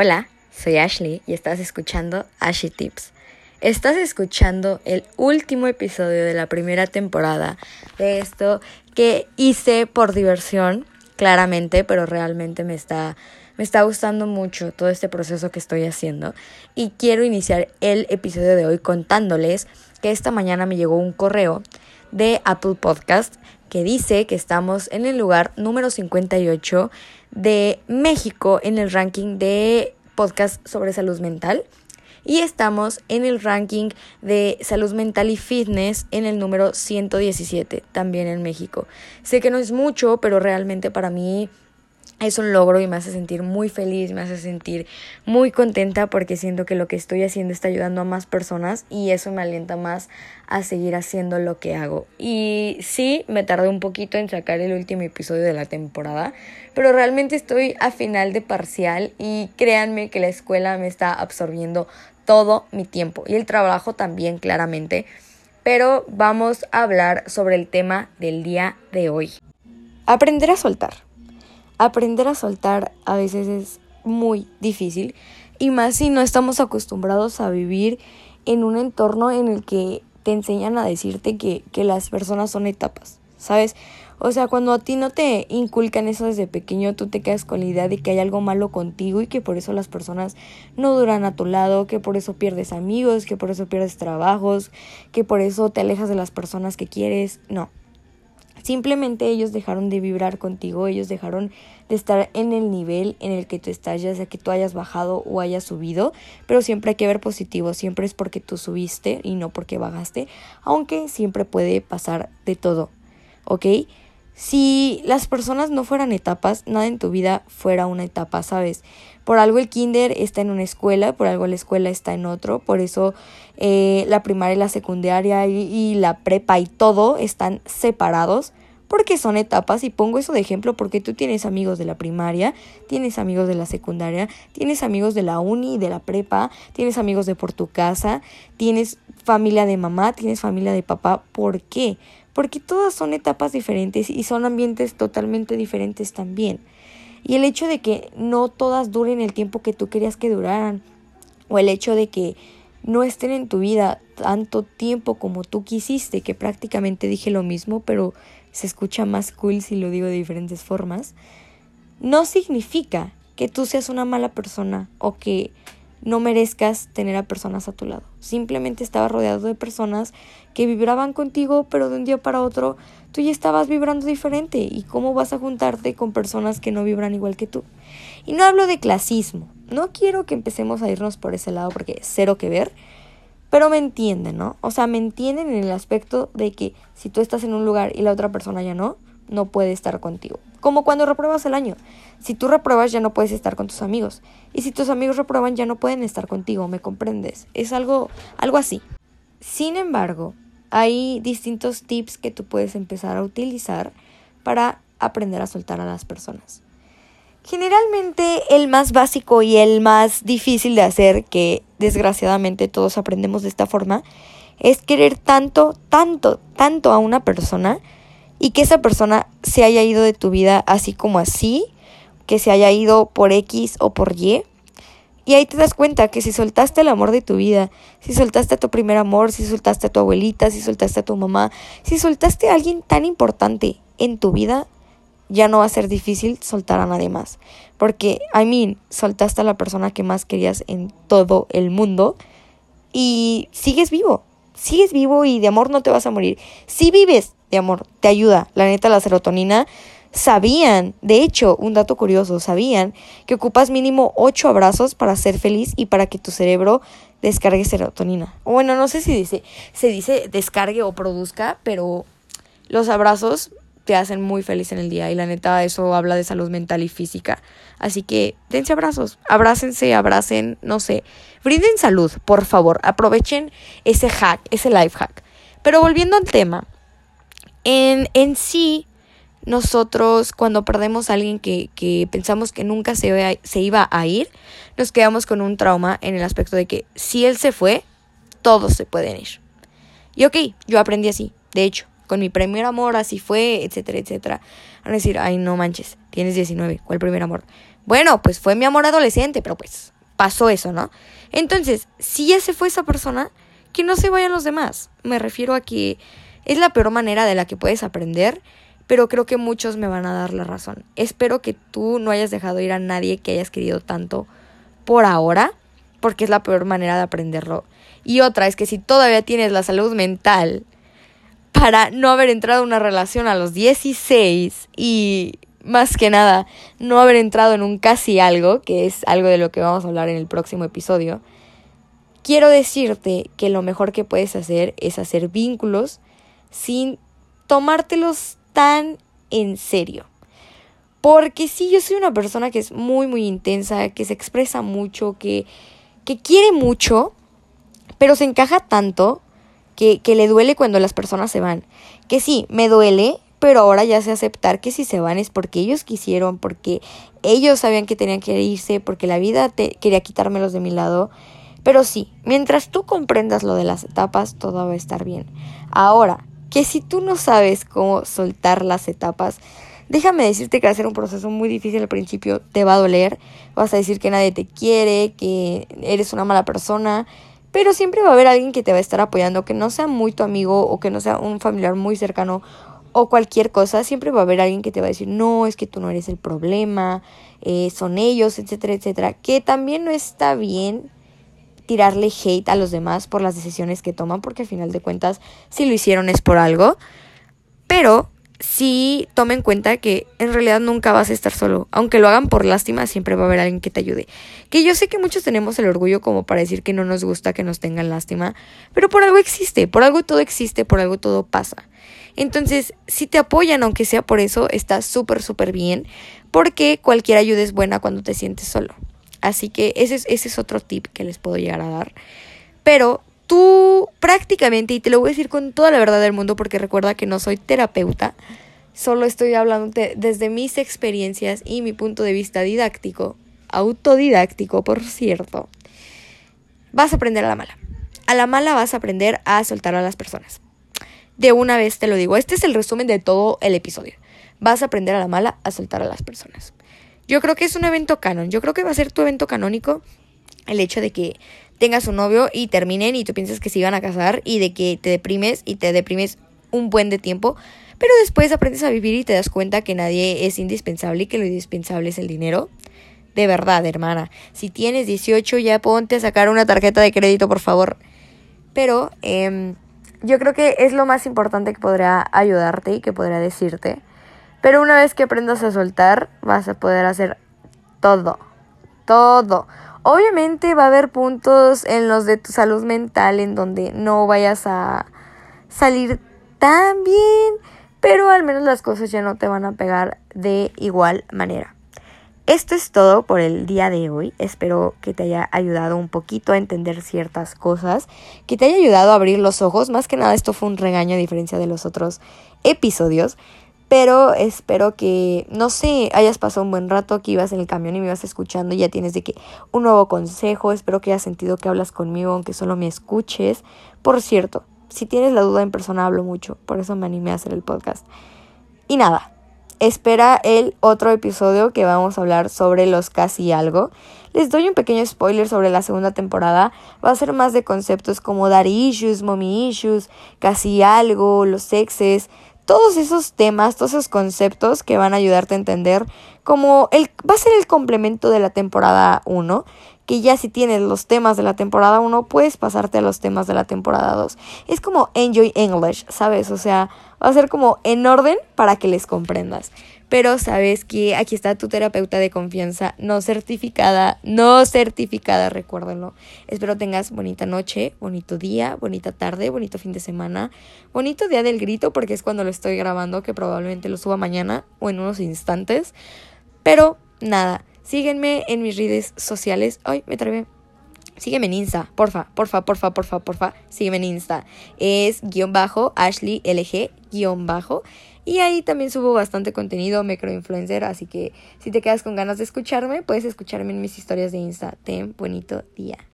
Hola, soy Ashley y estás escuchando Ashley Tips. Estás escuchando el último episodio de la primera temporada de esto que hice por diversión, claramente, pero realmente me está, me está gustando mucho todo este proceso que estoy haciendo. Y quiero iniciar el episodio de hoy contándoles que esta mañana me llegó un correo de Apple Podcast que dice que estamos en el lugar número 58 de México en el ranking de podcast sobre salud mental. Y estamos en el ranking de salud mental y fitness en el número 117, también en México. Sé que no es mucho, pero realmente para mí es un logro y me hace sentir muy feliz, me hace sentir muy contenta porque siento que lo que estoy haciendo está ayudando a más personas y eso me alienta más a seguir haciendo lo que hago. Y sí, me tardé un poquito en sacar el último episodio de la temporada, pero realmente estoy a final de parcial y créanme que la escuela me está absorbiendo todo mi tiempo y el trabajo también claramente. Pero vamos a hablar sobre el tema del día de hoy. Aprender a soltar aprender a soltar a veces es muy difícil y más si no estamos acostumbrados a vivir en un entorno en el que te enseñan a decirte que, que las personas son etapas, ¿sabes? O sea, cuando a ti no te inculcan eso desde pequeño, tú te quedas con la idea de que hay algo malo contigo y que por eso las personas no duran a tu lado, que por eso pierdes amigos, que por eso pierdes trabajos, que por eso te alejas de las personas que quieres. No, Simplemente ellos dejaron de vibrar contigo, ellos dejaron de estar en el nivel en el que tú estás, ya sea que tú hayas bajado o hayas subido, pero siempre hay que ver positivo, siempre es porque tú subiste y no porque bajaste, aunque siempre puede pasar de todo, ¿ok? Si las personas no fueran etapas, nada en tu vida fuera una etapa, ¿sabes? Por algo el kinder está en una escuela, por algo la escuela está en otro, por eso eh, la primaria y la secundaria y, la prepa y todo están separados porque son etapas y pongo eso de ejemplo porque tú tienes amigos de la primaria, tienes amigos de la secundaria, tienes amigos de la uni, de la prepa, tienes amigos de por tu casa, tienes familia de mamá, tienes familia de papá. ¿Por qué? Porque todas son etapas diferentes y son ambientes totalmente diferentes también. Y el hecho de que no todas duren el tiempo que tú querías que duraran, o el hecho de que no estén en tu vida tanto tiempo como tú quisiste, que prácticamente dije lo mismo, pero se escucha más cool si lo digo de diferentes formas, no significa que tú seas una mala persona o que no merezcas tener a personas a tu lado. Simplemente estaba rodeado de personas que vibraban contigo, pero de un día para otro tú ya estabas vibrando diferente. ¿Y cómo vas a juntarte con personas que no vibran igual que tú? Y no hablo de clasismo. No quiero que empecemos a irnos por ese lado porque cero que ver. Pero me entienden, ¿no? O sea, me entienden en el aspecto de que si tú estás en un lugar y la otra persona ya no, no puede estar contigo. Como cuando repruebas el año. Si tú repruebas ya no puedes estar con tus amigos. Y si tus amigos reprueban ya no pueden estar contigo, ¿me comprendes? Es algo, algo así. Sin embargo, hay distintos tips que tú puedes empezar a utilizar para aprender a soltar a las personas. Generalmente el más básico y el más difícil de hacer, que desgraciadamente todos aprendemos de esta forma, es querer tanto, tanto, tanto a una persona y que esa persona se haya ido de tu vida así como así, que se haya ido por X o por Y. Y ahí te das cuenta que si soltaste el amor de tu vida, si soltaste a tu primer amor, si soltaste a tu abuelita, si soltaste a tu mamá, si soltaste a alguien tan importante en tu vida, ya no va a ser difícil soltar a nadie más. Porque, I mean, soltaste a la persona que más querías en todo el mundo y sigues vivo. Sigues vivo y de amor no te vas a morir. Si vives de amor, te ayuda. La neta, la serotonina sabían, de hecho, un dato curioso, sabían que ocupas mínimo ocho abrazos para ser feliz y para que tu cerebro descargue serotonina. Bueno, no sé si dice, se dice descargue o produzca, pero los abrazos te hacen muy feliz en el día y la neta eso habla de salud mental y física. Así que dense abrazos, abrácense, abracen, no sé, brinden salud, por favor, aprovechen ese hack, ese life hack. Pero volviendo al tema, en, en sí, nosotros cuando perdemos a alguien que, que pensamos que nunca se, se iba a ir, nos quedamos con un trauma en el aspecto de que si él se fue, todos se pueden ir. Y ok, yo aprendí así, de hecho, con mi primer amor así fue, etcétera, etcétera. Van a decir, ay, no manches, tienes 19, ¿cuál primer amor? Bueno, pues fue mi amor adolescente, pero pues pasó eso, ¿no? Entonces, si ya se fue esa persona, que no se vayan los demás. Me refiero a que es la peor manera de la que puedes aprender, pero creo que muchos me van a dar la razón. Espero que tú no hayas dejado ir a nadie que hayas querido tanto por ahora, porque es la peor manera de aprenderlo. Y otra es que si todavía tienes la salud mental para no haber entrado en una relación a los 16 y más que nada no haber entrado en un casi algo, que es algo de lo que vamos a hablar en el próximo episodio, quiero decirte que lo mejor que puedes hacer es hacer vínculos sin tomártelos tan en serio. Porque sí, yo soy una persona que es muy, muy intensa, que se expresa mucho, que, que quiere mucho, pero se encaja tanto que, que le duele cuando las personas se van. Que sí, me duele, pero ahora ya sé aceptar que si se van es porque ellos quisieron, porque ellos sabían que tenían que irse, porque la vida te quería quitármelos de mi lado. Pero sí, mientras tú comprendas lo de las etapas, todo va a estar bien. Ahora, que si tú no sabes cómo soltar las etapas, déjame decirte que va a ser un proceso muy difícil al principio, te va a doler, vas a decir que nadie te quiere, que eres una mala persona, pero siempre va a haber alguien que te va a estar apoyando, que no sea muy tu amigo o que no sea un familiar muy cercano o cualquier cosa, siempre va a haber alguien que te va a decir, no, es que tú no eres el problema, eh, son ellos, etcétera, etcétera, que también no está bien tirarle hate a los demás por las decisiones que toman, porque al final de cuentas, si lo hicieron es por algo, pero sí toma en cuenta que en realidad nunca vas a estar solo. Aunque lo hagan por lástima, siempre va a haber alguien que te ayude. Que yo sé que muchos tenemos el orgullo como para decir que no nos gusta que nos tengan lástima, pero por algo existe, por algo todo existe, por algo todo pasa. Entonces, si te apoyan, aunque sea por eso, está súper, súper bien, porque cualquier ayuda es buena cuando te sientes solo. Así que ese es, ese es otro tip que les puedo llegar a dar. Pero tú prácticamente, y te lo voy a decir con toda la verdad del mundo porque recuerda que no soy terapeuta, solo estoy hablando desde mis experiencias y mi punto de vista didáctico, autodidáctico, por cierto. Vas a aprender a la mala. A la mala vas a aprender a soltar a las personas. De una vez te lo digo, este es el resumen de todo el episodio. Vas a aprender a la mala a soltar a las personas. Yo creo que es un evento canon. Yo creo que va a ser tu evento canónico el hecho de que tengas un novio y terminen y tú piensas que se iban a casar y de que te deprimes y te deprimes un buen de tiempo, pero después aprendes a vivir y te das cuenta que nadie es indispensable y que lo indispensable es el dinero. De verdad, hermana. Si tienes 18 ya ponte a sacar una tarjeta de crédito, por favor. Pero eh, yo creo que es lo más importante que podría ayudarte y que podría decirte. Pero una vez que aprendas a soltar, vas a poder hacer todo. Todo. Obviamente va a haber puntos en los de tu salud mental en donde no vayas a salir tan bien, pero al menos las cosas ya no te van a pegar de igual manera. Esto es todo por el día de hoy. Espero que te haya ayudado un poquito a entender ciertas cosas, que te haya ayudado a abrir los ojos. Más que nada esto fue un regaño a diferencia de los otros episodios. Pero espero que, no sé, hayas pasado un buen rato, que ibas en el camión y me ibas escuchando y ya tienes de que un nuevo consejo. Espero que hayas sentido que hablas conmigo, aunque solo me escuches. Por cierto, si tienes la duda en persona hablo mucho, por eso me animé a hacer el podcast. Y nada, espera el otro episodio que vamos a hablar sobre los casi algo. Les doy un pequeño spoiler sobre la segunda temporada. Va a ser más de conceptos como dar issues, mommy issues, casi algo, los sexes todos esos temas, todos esos conceptos que van a ayudarte a entender como el, va a ser el complemento de la temporada 1, que ya si tienes los temas de la temporada 1, puedes pasarte a los temas de la temporada 2. Es como Enjoy English, ¿sabes? O sea, va a ser como en orden para que les comprendas pero sabes que aquí está tu terapeuta de confianza no certificada, no certificada, recuérdenlo. Espero tengas bonita noche, bonito día, bonita tarde, bonito fin de semana, bonito día del grito porque es cuando lo estoy grabando, que probablemente lo suba mañana o en unos instantes. Pero nada, síguenme en mis redes sociales. Ay, me trabé. Sígueme en Insta, porfa, porfa, porfa, porfa, porfa. Sígueme en Insta. Es guion bajo, Ashley LG, guion bajo. Y ahí también subo bastante contenido microinfluencer, así que si te quedas con ganas de escucharme, puedes escucharme en mis historias de Insta. Ten bonito día.